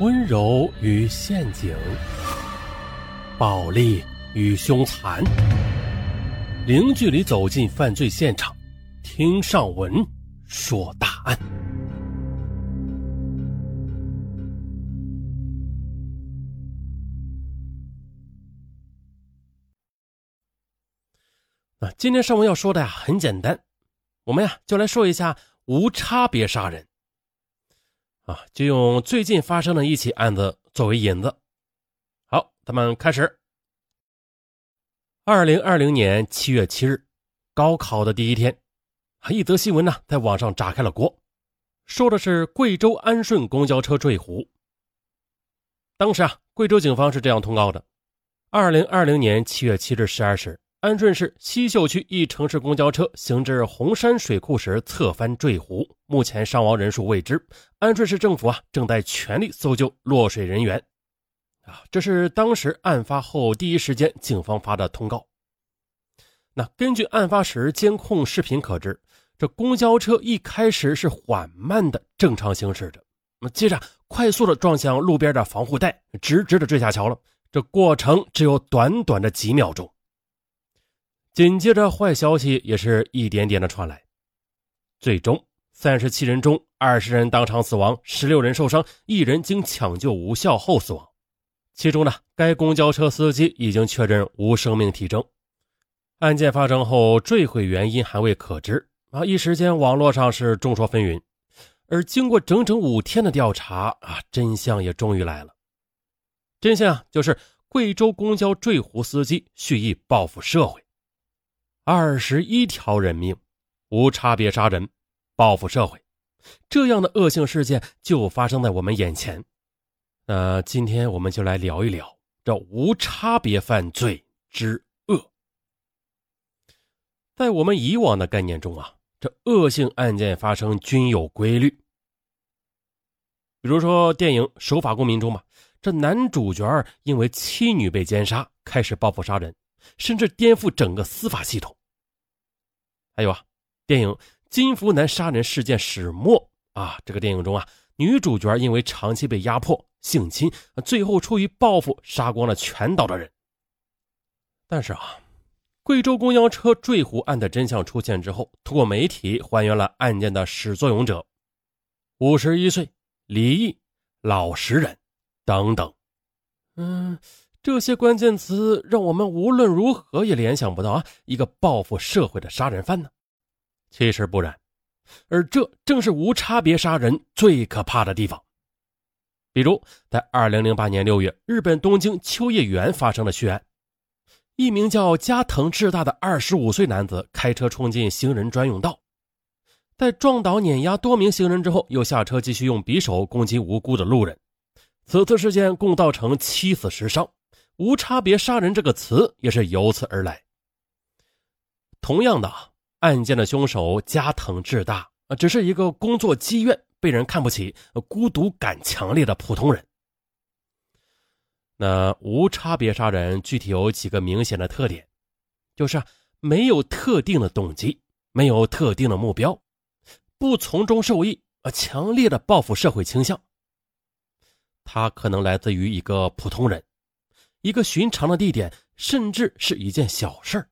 温柔与陷阱，暴力与凶残，零距离走进犯罪现场，听上文说大案。啊，今天上文要说的呀，很简单，我们呀就来说一下无差别杀人。啊，就用最近发生的一起案子作为引子。好，咱们开始。二零二零年七月七日，高考的第一天，一则新闻呢在网上炸开了锅，说的是贵州安顺公交车坠湖。当时啊，贵州警方是这样通告的：二零二零年七月七日十二时。安顺市西秀区一城市公交车行至红山水库时侧翻坠湖，目前伤亡人数未知。安顺市政府啊正在全力搜救落水人员。啊，这是当时案发后第一时间警方发的通告。那根据案发时监控视频可知，这公交车一开始是缓慢的正常行驶着，那接着快速的撞向路边的防护带，直直的坠下桥了。这过程只有短短的几秒钟。紧接着，坏消息也是一点点的传来。最终，三十七人中，二十人当场死亡，十六人受伤，一人经抢救无效后死亡。其中呢，该公交车司机已经确认无生命体征。案件发生后，坠毁原因还未可知啊！一时间，网络上是众说纷纭。而经过整整五天的调查啊，真相也终于来了。真相就是贵州公交坠湖司机蓄意报复社会。二十一条人命，无差别杀人，报复社会，这样的恶性事件就发生在我们眼前。那今天我们就来聊一聊这无差别犯罪之恶。在我们以往的概念中啊，这恶性案件发生均有规律。比如说电影《守法公民》中嘛，这男主角因为妻女被奸杀，开始报复杀人。甚至颠覆整个司法系统。还有啊，电影《金福南杀人事件始末》啊，这个电影中啊，女主角因为长期被压迫、性侵，最后出于报复杀光了全岛的人。但是啊，贵州公交车坠湖案的真相出现之后，通过媒体还原了案件的始作俑者，五十一岁离异老实人等等。嗯。这些关键词让我们无论如何也联想不到啊，一个报复社会的杀人犯呢？其实不然，而这正是无差别杀人最可怕的地方。比如，在二零零八年六月，日本东京秋叶原发生了血案，一名叫加藤智大的二十五岁男子开车冲进行人专用道，在撞倒碾压多名行人之后，又下车继续用匕首攻击无辜的路人。此次事件共造成七死十伤。无差别杀人这个词也是由此而来。同样的，案件的凶手加藤智大啊，只是一个工作积怨、被人看不起、孤独感强烈的普通人。那无差别杀人具体有几个明显的特点，就是没有特定的动机，没有特定的目标，不从中受益，啊，强烈的报复社会倾向。他可能来自于一个普通人。一个寻常的地点，甚至是一件小事儿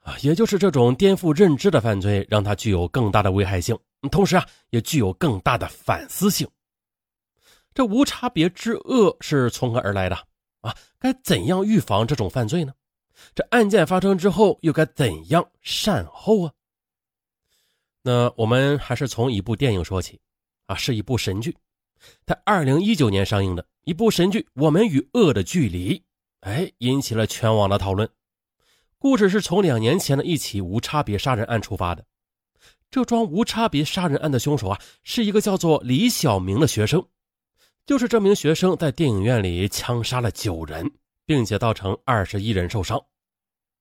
啊，也就是这种颠覆认知的犯罪，让它具有更大的危害性，同时啊，也具有更大的反思性。这无差别之恶是从何而来的啊？该怎样预防这种犯罪呢？这案件发生之后，又该怎样善后啊？那我们还是从一部电影说起啊，是一部神剧，在二零一九年上映的。一部神剧《我们与恶的距离》，哎，引起了全网的讨论。故事是从两年前的一起无差别杀人案出发的。这桩无差别杀人案的凶手啊，是一个叫做李小明的学生。就是这名学生在电影院里枪杀了九人，并且造成二十一人受伤。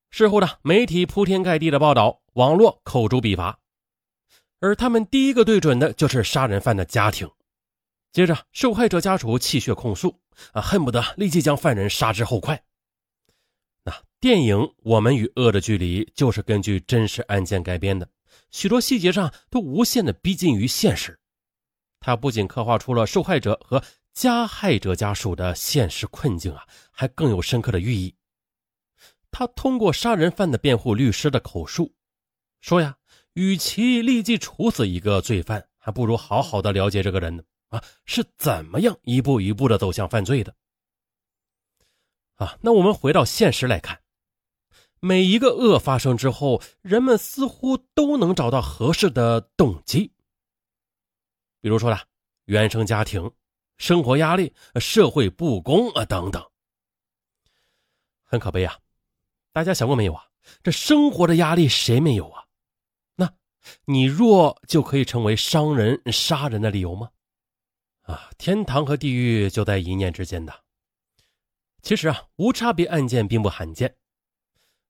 事后呢，媒体铺天盖地的报道，网络口诛笔伐，而他们第一个对准的就是杀人犯的家庭。接着，受害者家属泣血控诉，啊，恨不得立即将犯人杀之后快。那电影《我们与恶的距离》就是根据真实案件改编的，许多细节上都无限的逼近于现实。它不仅刻画出了受害者和加害者家属的现实困境啊，还更有深刻的寓意。他通过杀人犯的辩护律师的口述，说呀，与其立即处死一个罪犯，还不如好好的了解这个人呢啊，是怎么样一步一步的走向犯罪的。啊，那我们回到现实来看，每一个恶发生之后，人们似乎都能找到合适的动机，比如说呢，原生家庭。生活压力、社会不公啊，等等，很可悲啊！大家想过没有啊？这生活的压力谁没有啊？那你弱就可以成为伤人、杀人的理由吗？啊，天堂和地狱就在一念之间的。其实啊，无差别案件并不罕见，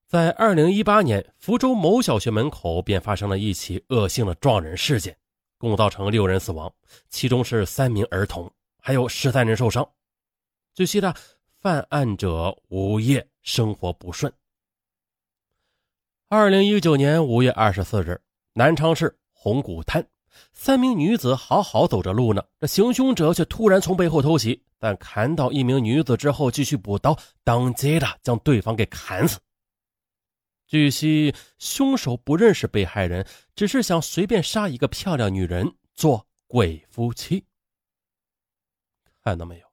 在二零一八年，福州某小学门口便发生了一起恶性的撞人事件，共造成六人死亡，其中是三名儿童。还有十三人受伤。据悉呢，犯案者无业，生活不顺。二零一九年五月二十四日，南昌市红谷滩，三名女子好好走着路呢，这行凶者却突然从背后偷袭，但砍倒一名女子之后，继续补刀，当街的将对方给砍死。据悉，凶手不认识被害人，只是想随便杀一个漂亮女人做鬼夫妻。看到没有，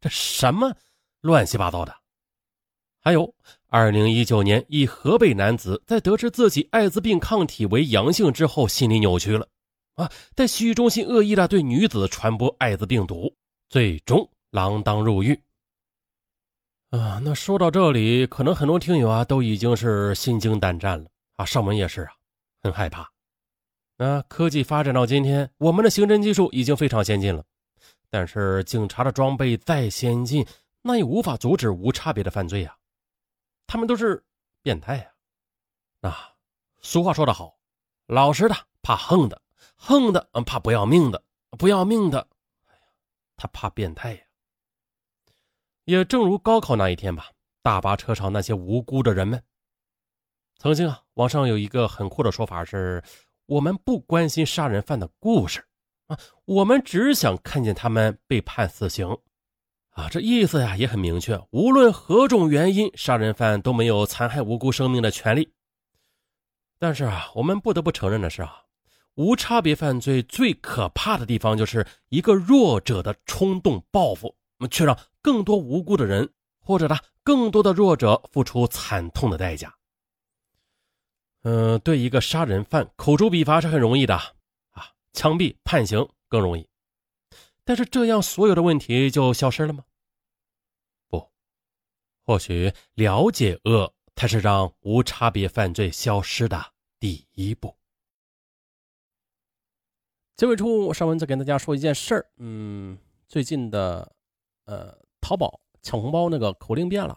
这什么乱七八糟的？还有，二零一九年，一河北男子在得知自己艾滋病抗体为阳性之后，心理扭曲了啊，在洗浴中心恶意的对女子传播艾滋病毒，最终锒铛入狱。啊，那说到这里，可能很多听友啊都已经是心惊胆战了啊，上门也是啊，很害怕。那科技发展到今天，我们的刑侦技术已经非常先进了。但是警察的装备再先进，那也无法阻止无差别的犯罪呀。他们都是变态呀。啊，俗话说得好，老实的怕横的，横的嗯怕不要命的，不要命的，哎呀，他怕变态呀。也正如高考那一天吧，大巴车上那些无辜的人们，曾经啊，网上有一个很酷的说法是：我们不关心杀人犯的故事啊。我们只想看见他们被判死刑，啊，这意思呀也很明确。无论何种原因，杀人犯都没有残害无辜生命的权利。但是啊，我们不得不承认的是啊，无差别犯罪最可怕的地方就是一个弱者的冲动报复，却让更多无辜的人或者呢更多的弱者付出惨痛的代价。嗯，对一个杀人犯口诛笔伐是很容易的啊。枪毙判刑更容易，但是这样所有的问题就消失了吗？不，或许了解恶才是让无差别犯罪消失的第一步。结尾处，上文再跟大家说一件事儿。嗯，最近的呃，淘宝抢红包那个口令变了，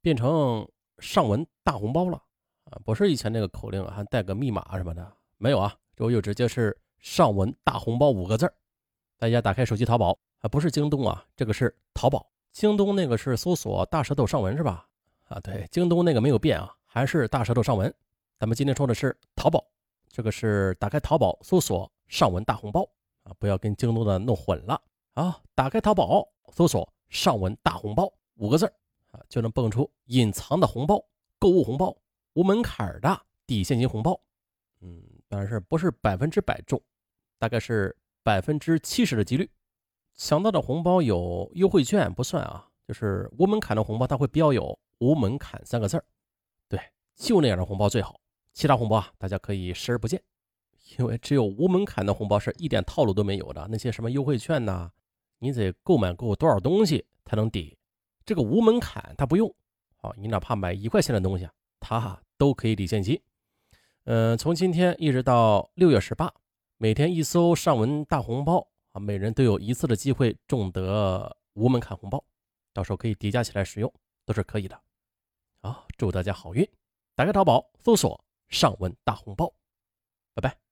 变成上文大红包了啊！不是以前那个口令还带个密码什么的，没有啊，这就直接是。上文大红包五个字儿大家打开手机淘宝啊，不是京东啊，这个是淘宝。京东那个是搜索大舌头上文是吧？啊，对，京东那个没有变啊，还是大舌头上文。咱们今天说的是淘宝，这个是打开淘宝搜索上文大红包啊，不要跟京东的弄混了啊。打开淘宝搜索上文大红包五个字啊，就能蹦出隐藏的红包、购物红包、无门槛的抵现金红包。嗯，当然是不是百分之百中。大概是百分之七十的几率，抢到的红包有优惠券不算啊，就是无门槛的红包，它会标有“无门槛”三个字儿。对，就那样的红包最好，其他红包啊，大家可以视而不见，因为只有无门槛的红包是一点套路都没有的。那些什么优惠券呐，你得购买够多少东西才能抵，这个无门槛它不用。好，你哪怕买一块钱的东西，它都可以抵现金。嗯，从今天一直到六月十八。每天一搜上文大红包啊，每人都有一次的机会中得无门槛红包，到时候可以叠加起来使用，都是可以的。好，祝大家好运！打开淘宝搜索上文大红包，拜拜。